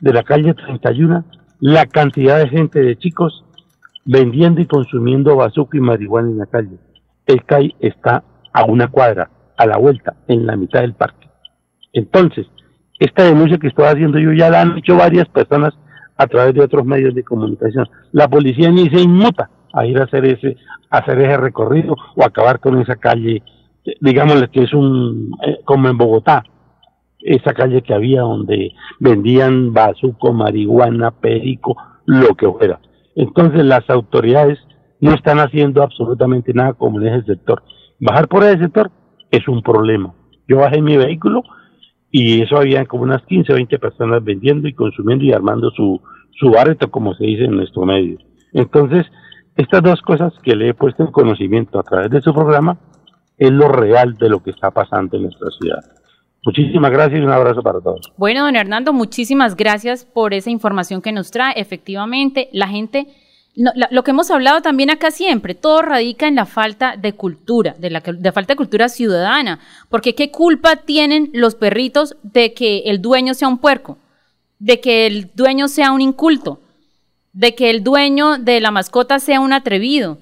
de la calle 31, la cantidad de gente de chicos vendiendo y consumiendo bazuco y marihuana en la calle. El CAI está a una cuadra, a la vuelta, en la mitad del parque. Entonces, esta denuncia que estoy haciendo yo ya la han hecho varias personas a través de otros medios de comunicación. La policía ni se inmuta a ir a hacer ese, hacer ese recorrido o acabar con esa calle, digámosle que es un, eh, como en Bogotá, esa calle que había donde vendían bazuco, marihuana, perico, lo que fuera. Entonces las autoridades no están haciendo absolutamente nada como en ese sector. Bajar por ese sector es un problema. Yo bajé mi vehículo y eso había como unas 15 o 20 personas vendiendo y consumiendo y armando su, su como se dice en nuestro medio. Entonces, estas dos cosas que le he puesto en conocimiento a través de su programa es lo real de lo que está pasando en nuestra ciudad. Muchísimas gracias y un abrazo para todos. Bueno, don Hernando, muchísimas gracias por esa información que nos trae. Efectivamente, la gente, lo que hemos hablado también acá siempre, todo radica en la falta de cultura, de la de falta de cultura ciudadana. Porque qué culpa tienen los perritos de que el dueño sea un puerco, de que el dueño sea un inculto, de que el dueño de la mascota sea un atrevido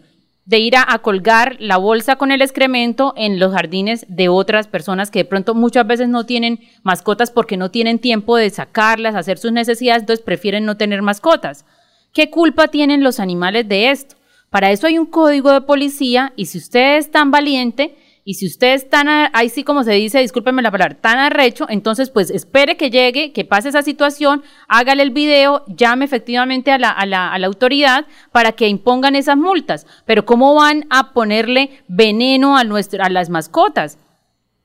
de ir a, colgar la bolsa con el excremento en los jardines de otras personas que de pronto muchas veces no tienen mascotas porque no tienen tiempo de sacarlas, hacer sus necesidades, entonces prefieren no tener mascotas. ¿Qué culpa tienen los animales de esto? Para eso hay un código de policía y si usted es tan valiente, y si usted es tan, ahí sí como se dice, discúlpeme la palabra, tan arrecho, entonces pues espere que llegue, que pase esa situación, hágale el video, llame efectivamente a la, a la, autoridad para que impongan esas multas. Pero ¿cómo van a ponerle veneno a, nuestro, a las mascotas?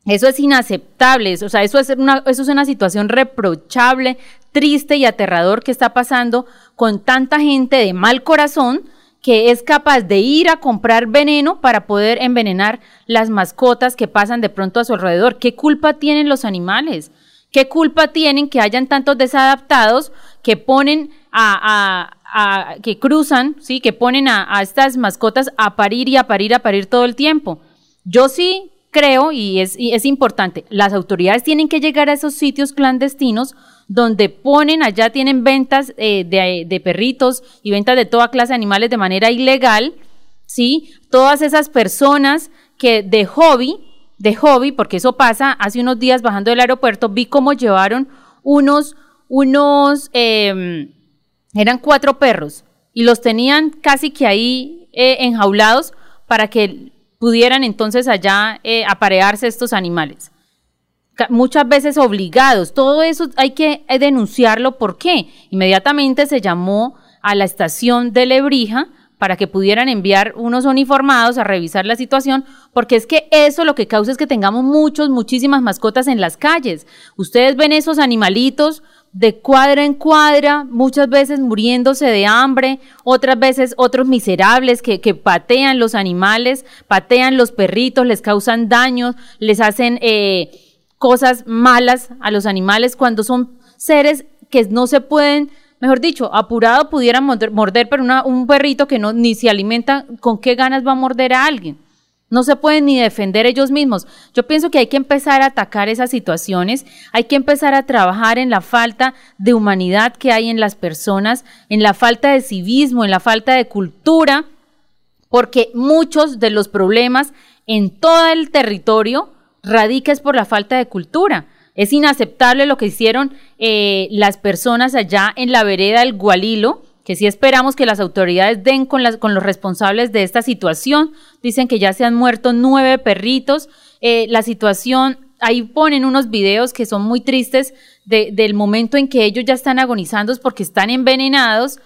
Eso es inaceptable, o sea, eso es, una, eso es una situación reprochable, triste y aterrador que está pasando con tanta gente de mal corazón que es capaz de ir a comprar veneno para poder envenenar las mascotas que pasan de pronto a su alrededor. ¿Qué culpa tienen los animales? ¿Qué culpa tienen que hayan tantos desadaptados que ponen a, que cruzan, sí, que ponen a, a estas mascotas a parir y a parir, a parir todo el tiempo? Yo sí creo, y es, y es importante, las autoridades tienen que llegar a esos sitios clandestinos donde ponen, allá tienen ventas eh, de, de, perritos y ventas de toda clase de animales de manera ilegal, ¿sí? Todas esas personas que de hobby, de hobby, porque eso pasa, hace unos días bajando del aeropuerto, vi cómo llevaron unos, unos, eh, eran cuatro perros y los tenían casi que ahí eh, enjaulados para que pudieran entonces allá eh, aparearse estos animales muchas veces obligados. Todo eso hay que eh, denunciarlo. ¿Por qué? Inmediatamente se llamó a la estación de Lebrija para que pudieran enviar unos uniformados a revisar la situación, porque es que eso lo que causa es que tengamos muchos, muchísimas mascotas en las calles. Ustedes ven esos animalitos de cuadra en cuadra, muchas veces muriéndose de hambre, otras veces otros miserables que, que patean los animales, patean los perritos, les causan daños, les hacen... Eh, cosas malas a los animales cuando son seres que no se pueden, mejor dicho, apurado pudieran morder, pero un perrito que no ni se alimenta, ¿con qué ganas va a morder a alguien? No se pueden ni defender ellos mismos. Yo pienso que hay que empezar a atacar esas situaciones, hay que empezar a trabajar en la falta de humanidad que hay en las personas, en la falta de civismo, en la falta de cultura, porque muchos de los problemas en todo el territorio radica es por la falta de cultura. Es inaceptable lo que hicieron eh, las personas allá en la vereda del Gualilo, que sí esperamos que las autoridades den con, las, con los responsables de esta situación. Dicen que ya se han muerto nueve perritos. Eh, la situación, ahí ponen unos videos que son muy tristes del momento en que ellos ya están agonizando porque están envenenados.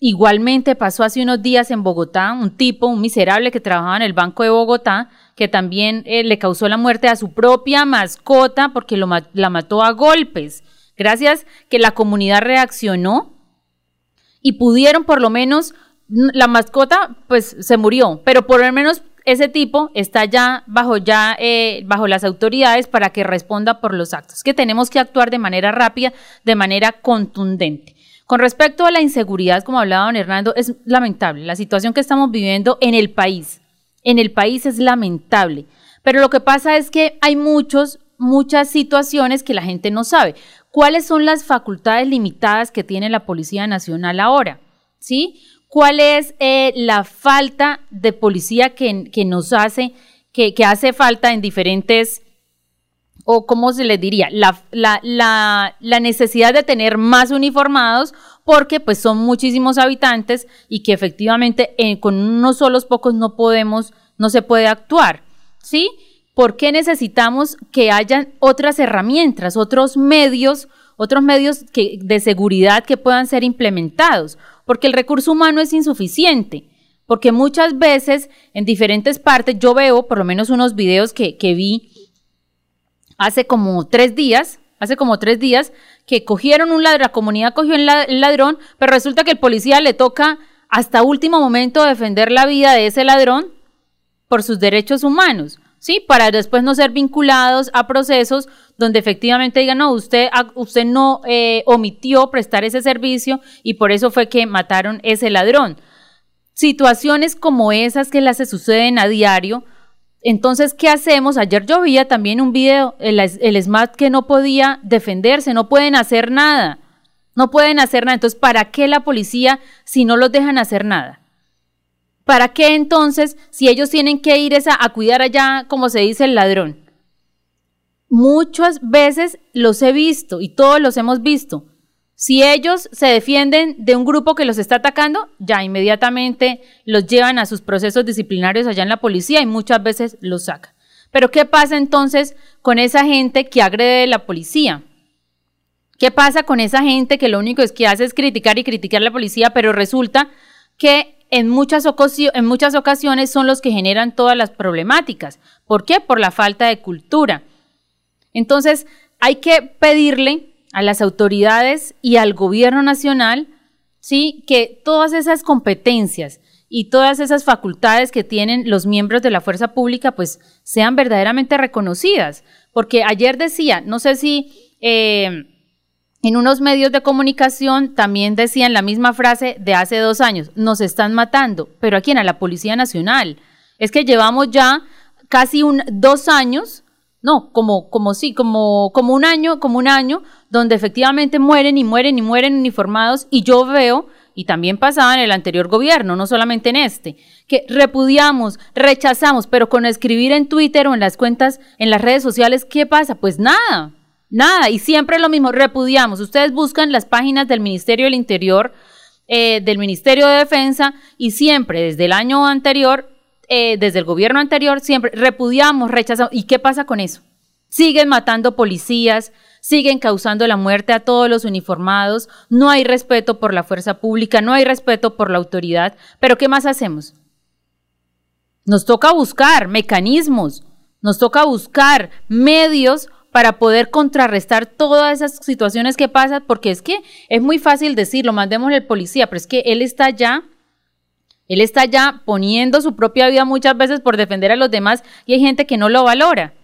Igualmente pasó hace unos días en Bogotá un tipo, un miserable que trabajaba en el Banco de Bogotá, que también eh, le causó la muerte a su propia mascota porque lo, la mató a golpes. Gracias que la comunidad reaccionó y pudieron por lo menos, la mascota pues se murió, pero por lo menos ese tipo está ya bajo ya eh, bajo las autoridades para que responda por los actos. Que tenemos que actuar de manera rápida, de manera contundente. Con respecto a la inseguridad, como hablaba don Hernando, es lamentable la situación que estamos viviendo en el país en el país es lamentable. Pero lo que pasa es que hay muchos, muchas situaciones que la gente no sabe. ¿Cuáles son las facultades limitadas que tiene la Policía Nacional ahora? ¿Sí? ¿Cuál es eh, la falta de policía que, nos hace, que, hace falta en diferentes o cómo se les diría, la, la, la, necesidad de tener más uniformados porque pues son muchísimos habitantes y que efectivamente eh, con unos solos pocos no podemos, no se puede actuar, ¿sí? ¿Por qué necesitamos que hayan otras herramientas, otros medios, otros medios de seguridad que puedan ser implementados? Porque el recurso humano es insuficiente. Porque muchas veces en diferentes partes yo veo, por lo menos unos videos que, vi hace como tres días, hace como tres días, que cogieron un ladrón, la comunidad cogió el ladrón, pero resulta que el policía le toca hasta último momento defender la vida de ese ladrón por sus derechos humanos, ¿sí? Para después no ser vinculados a procesos donde efectivamente digan, no, usted, usted no eh, omitió prestar ese servicio y por eso fue que mataron ese ladrón. Situaciones como esas que las se suceden a diario, entonces, ¿qué hacemos? Ayer yo veía también un video, el, el SMAT que no podía defenderse, no pueden hacer nada. No pueden hacer nada. Entonces, ¿para qué la policía si no los dejan hacer nada? ¿Para qué entonces si ellos tienen que ir a, cuidar allá, como se dice, el ladrón? Muchas veces los he visto y todos los hemos visto. Si ellos se defienden de un grupo que los está atacando, ya inmediatamente los llevan a sus procesos disciplinarios allá en la policía y muchas veces los sacan. Pero ¿qué pasa entonces con esa gente que agrede la policía? ¿Qué pasa con esa gente que lo único es que hace es criticar y criticar a la policía, pero resulta que en muchas, en muchas ocasiones son los que generan todas las problemáticas? ¿Por qué? Por la falta de cultura. Entonces, hay que pedirle a las autoridades y al gobierno nacional, ¿sí? Que todas esas competencias y todas esas facultades que tienen los miembros de la fuerza pública, pues sean verdaderamente reconocidas. Porque ayer decía, no sé si eh, en unos medios de comunicación también decían la misma frase de hace dos años, nos están matando, pero ¿a quién? A la Policía Nacional. Es que llevamos ya casi un, dos años, no, como, como sí, como, como un año, como un año, donde efectivamente mueren y mueren y mueren uniformados, y yo veo, y también pasaba en el anterior gobierno, no solamente en este, que repudiamos, rechazamos, pero con escribir en Twitter o en las cuentas, en las redes sociales, ¿qué pasa? Pues nada, Nada, y siempre lo mismo, repudiamos. Ustedes buscan las páginas del Ministerio del Interior, eh, del Ministerio de Defensa, y siempre, desde el año anterior, eh, desde el gobierno anterior, siempre repudiamos, rechazamos. ¿Y qué pasa con eso? Siguen matando policías, siguen causando la muerte a todos los uniformados, no hay respeto por la fuerza pública, no hay respeto por la autoridad, pero ¿qué más hacemos? Nos toca buscar mecanismos, nos toca buscar medios para poder contrarrestar todas esas situaciones que pasan, porque es que es muy fácil decirlo, mandémosle al policía, pero es que él está ya, él está ya poniendo su propia vida muchas veces por defender a los demás y hay gente que no lo valora.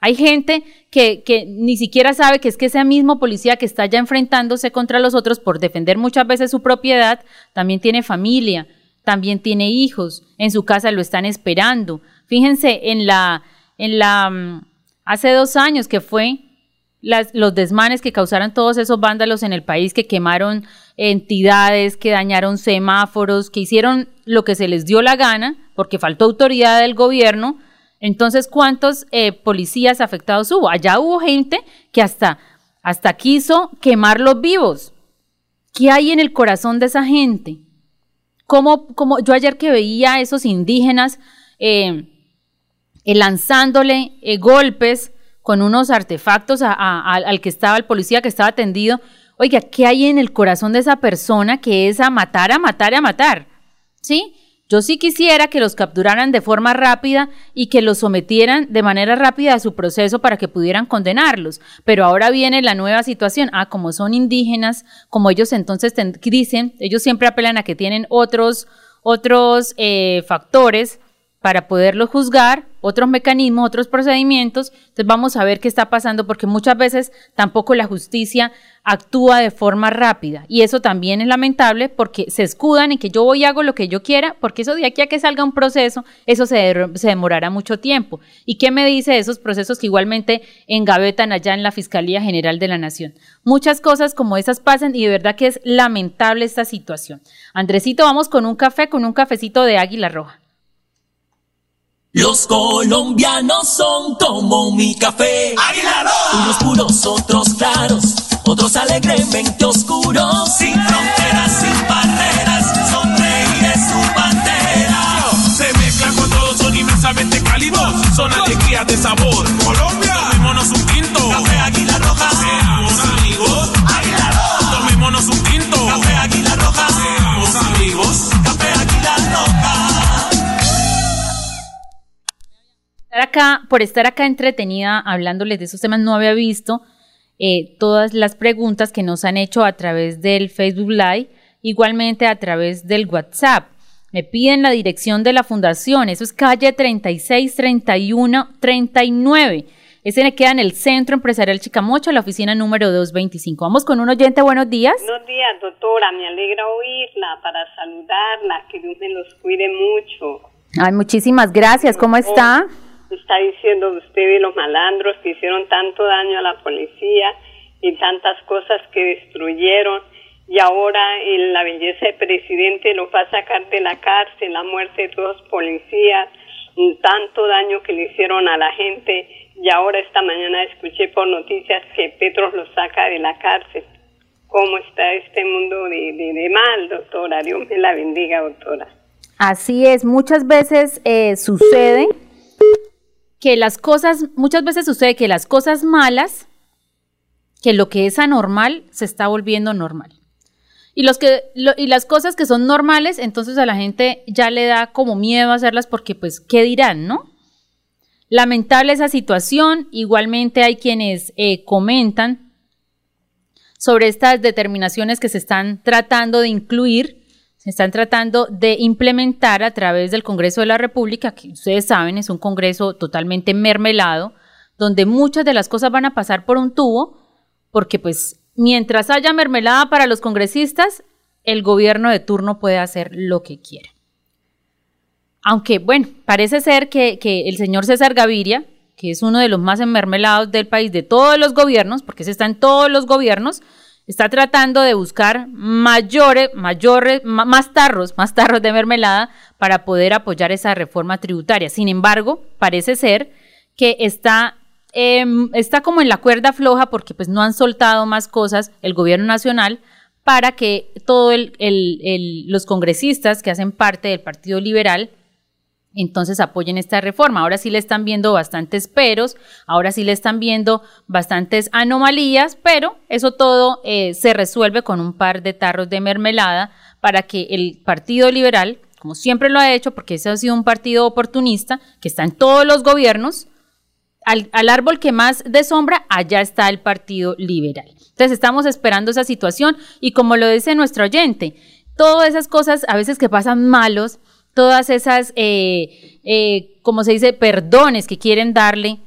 Hay gente que, que ni siquiera sabe que es que ese mismo policía que está ya enfrentándose contra los otros por defender muchas veces su propiedad, también tiene familia, también tiene hijos, en su casa lo están esperando. Fíjense en la, en la, mm, hace dos años que fue los desmanes que causaron todos esos vándalos en el país, que quemaron entidades, que dañaron semáforos, que hicieron lo que se les dio la gana, porque faltó autoridad del gobierno. Entonces, ¿cuántos eh, policías afectados hubo? Allá hubo gente que hasta, hasta quiso quemarlos vivos. ¿Qué hay en el corazón de esa gente? Como, como yo ayer que veía a esos indígenas eh, eh, lanzándole eh, golpes con unos artefactos al que estaba, el policía que estaba atendido. Oiga, ¿qué hay en el corazón de esa persona que es a matar, a matar, a matar? ¿Sí? Yo sí quisiera que los capturaran de forma rápida y que los sometieran de manera rápida a su proceso para que pudieran condenarlos. Pero ahora viene la nueva situación. Ah, como son indígenas, como ellos entonces dicen, ellos siempre apelan a que tienen otros, otros eh, factores para poderlo juzgar, otros mecanismos, otros procedimientos. Entonces vamos a ver qué está pasando porque muchas veces tampoco la justicia actúa de forma rápida y eso también es lamentable porque se escudan en que yo voy y hago lo que yo quiera porque eso de aquí a que salga un proceso, eso se, se demorará mucho tiempo. ¿Y qué me dice de esos procesos que igualmente engavetan allá en la Fiscalía General de la Nación? Muchas cosas como esas pasan y de verdad que es lamentable esta situación. Andresito, vamos con un café, con un cafecito de Águila Roja. Los colombianos son como mi café. Águila Unos puros, otros claros, otros alegremente oscuros. Sin fronteras, sin barreras, son reyes su bandera. Se mezclan con todos, son inmensamente cálidos. Son alegría días de sabor. Colombia, tomémonos un tinto. Café Águila Roja. Seamos amigos. Águila Roja. Tomémonos un tinto. Acá, por estar acá entretenida hablándoles de esos temas, no había visto eh, todas las preguntas que nos han hecho a través del Facebook Live, igualmente a través del WhatsApp. Me piden la dirección de la fundación, eso es calle 36 31 39. Ese le queda en el Centro Empresarial Chicamocha, la oficina número 225. Vamos con un oyente, buenos días. Buenos días, doctora, me alegra oírla para saludarla, que Dios me los cuide mucho. Ay, muchísimas gracias, ¿cómo está? Está diciendo usted de los malandros que hicieron tanto daño a la policía y tantas cosas que destruyeron y ahora la belleza del presidente lo va a sacar de la cárcel, la muerte de todos los policías, tanto daño que le hicieron a la gente y ahora esta mañana escuché por noticias que Petros lo saca de la cárcel. ¿Cómo está este mundo de, de, mal, doctora? Dios me la bendiga, doctora. Así es, muchas veces eh, sucede que las cosas, muchas veces sucede que las cosas malas, que lo que es anormal, se está volviendo normal. Y, los que, y las cosas que son normales, entonces a la gente ya le da como miedo hacerlas porque pues, ¿qué dirán, no? Lamentable esa situación, igualmente hay quienes eh, comentan sobre estas determinaciones que se están tratando de incluir, se están tratando de implementar a través del Congreso de la República, que ustedes saben es un Congreso totalmente mermelado, donde muchas de las cosas van a pasar por un tubo, porque pues mientras haya mermelada para los congresistas, el gobierno de turno puede hacer lo que quiera. Aunque, bueno, parece ser que, el señor César Gaviria, que es uno de los más enmermelados del país, de todos los gobiernos, porque se está en todos los gobiernos, está tratando de buscar mayores, mayores, más tarros, más tarros de mermelada para poder apoyar esa reforma tributaria. Sin embargo, parece ser que está Em, está como en la cuerda floja porque pues no han soltado más cosas el gobierno nacional para que todos los congresistas que hacen parte del Partido Liberal entonces apoyen esta reforma. Ahora sí le están viendo bastantes peros, ahora sí le están viendo bastantes anomalías, pero eso todo eh, se resuelve con un par de tarros de mermelada para que el Partido Liberal, como siempre lo ha hecho, porque ese ha sido un partido oportunista que está en todos los gobiernos, al, árbol que más de sombra, allá está el Partido Liberal. Entonces estamos esperando esa situación y como lo dice nuestro oyente, todas esas cosas a veces que pasan malos, todas esas, eh, eh, como se dice, perdones que quieren darle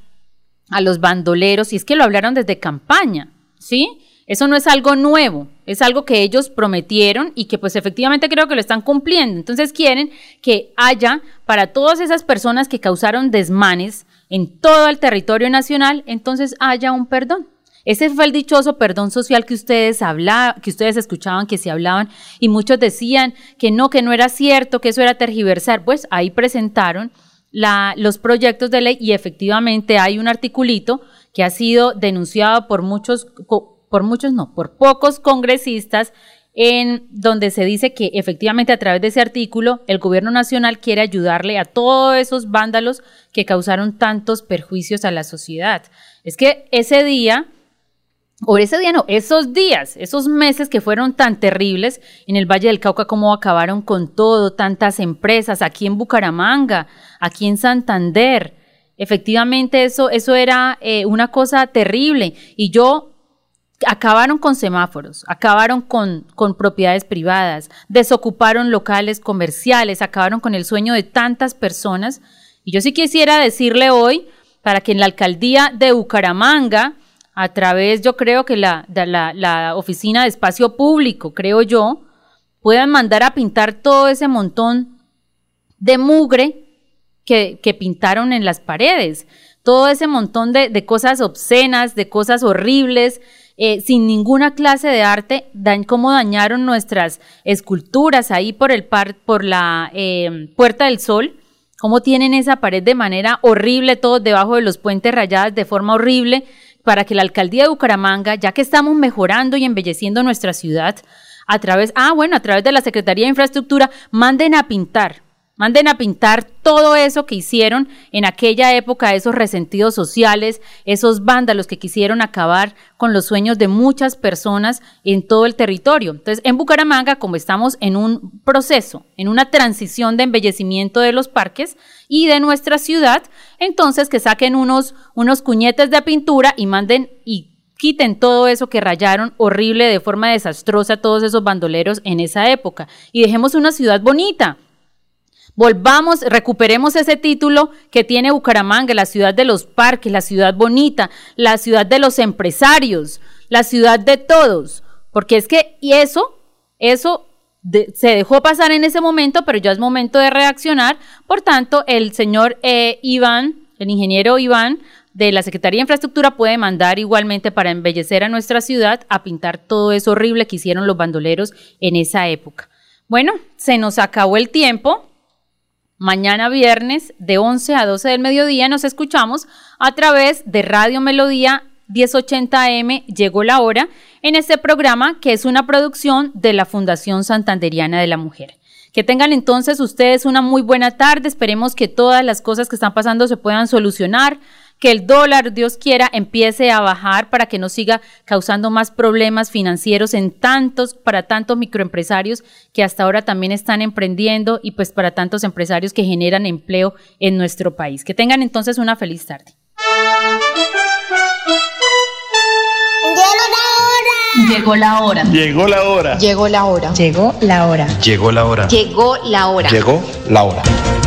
a los bandoleros, y es que lo hablaron desde campaña, ¿sí? Eso no es algo nuevo, es algo que ellos prometieron y que pues efectivamente creo que lo están cumpliendo. Entonces quieren que haya para todas esas personas que causaron desmanes, en todo el territorio nacional, entonces haya un perdón. Ese fue el dichoso perdón social que ustedes hablaban, que ustedes escuchaban, que se hablaban, y muchos decían que no, que no era cierto, que eso era tergiversar. Pues ahí presentaron los proyectos de ley y efectivamente hay un articulito que ha sido denunciado por muchos, por muchos no, por pocos congresistas en donde se dice que efectivamente a través de ese artículo el gobierno nacional quiere ayudarle a todos esos vándalos que causaron tantos perjuicios a la sociedad. Es que ese día, o ese día no, esos días, esos meses que fueron tan terribles en el Valle del Cauca, cómo acabaron con todo, tantas empresas, aquí en Bucaramanga, aquí en Santander. Efectivamente, eso, eso era eh, una cosa terrible. Y yo acabaron con semáforos, acabaron con, con, propiedades privadas, desocuparon locales comerciales, acabaron con el sueño de tantas personas. Y yo sí quisiera decirle hoy, para que en la alcaldía de Bucaramanga, a través, yo creo que la, la, la oficina de espacio público, creo yo, puedan mandar a pintar todo ese montón de mugre que, que pintaron en las paredes, todo ese montón de, de cosas obscenas, de cosas horribles, eh, sin ninguna clase de arte, dan, cómo dañaron nuestras esculturas ahí por, el par, por la em, Puerta del Sol, cómo tienen esa pared de manera horrible, todos debajo de los puentes rayadas de forma horrible, para que la alcaldía de Bucaramanga, ya que estamos mejorando y embelleciendo nuestra ciudad, a través, ah, bueno, a través de la Secretaría de Infraestructura, manden a pintar Manden a pintar todo eso que hicieron en aquella época, esos resentidos sociales, esos vándalos que quisieron acabar con los sueños de muchas personas en todo el territorio. Entonces, en Bucaramanga, como estamos en un proceso, en una transición de embellecimiento de los parques y de nuestra ciudad, entonces que saquen unos, unos cuñetes de pintura y manden y quiten todo eso que rayaron horrible de forma desastrosa todos esos bandoleros en esa época y dejemos una ciudad bonita Volvamos, recuperemos ese título que tiene Bucaramanga, la ciudad de los parques, la ciudad bonita, la ciudad de los empresarios, la ciudad de todos. Porque es que, y eso, eso se dejó pasar en ese momento, pero ya es momento de reaccionar. Por tanto, el señor eh, Iván, el ingeniero Iván, de la Secretaría de Infraestructura puede mandar igualmente para embellecer a nuestra ciudad a pintar todo eso horrible que hicieron los bandoleros en esa época. Bueno, se nos acabó el tiempo. Mañana viernes de 11 a 12 del mediodía nos escuchamos a través de Radio Melodía 1080 AM Llegó la hora en este programa que es una producción de la Fundación Santanderiana de la Mujer. Que tengan entonces ustedes una muy buena tarde. Esperemos que todas las cosas que están pasando se puedan solucionar que el dólar, Dios quiera, empiece a bajar para que no siga causando más problemas financieros en tantos, para tantos microempresarios que hasta ahora también están emprendiendo y pues para tantos empresarios que generan empleo en nuestro país. Que tengan entonces una feliz tarde. Llegó la hora. Llegó la hora. Llegó la hora. Llegó la hora. Llegó la hora. Llegó la hora. Llegó la hora.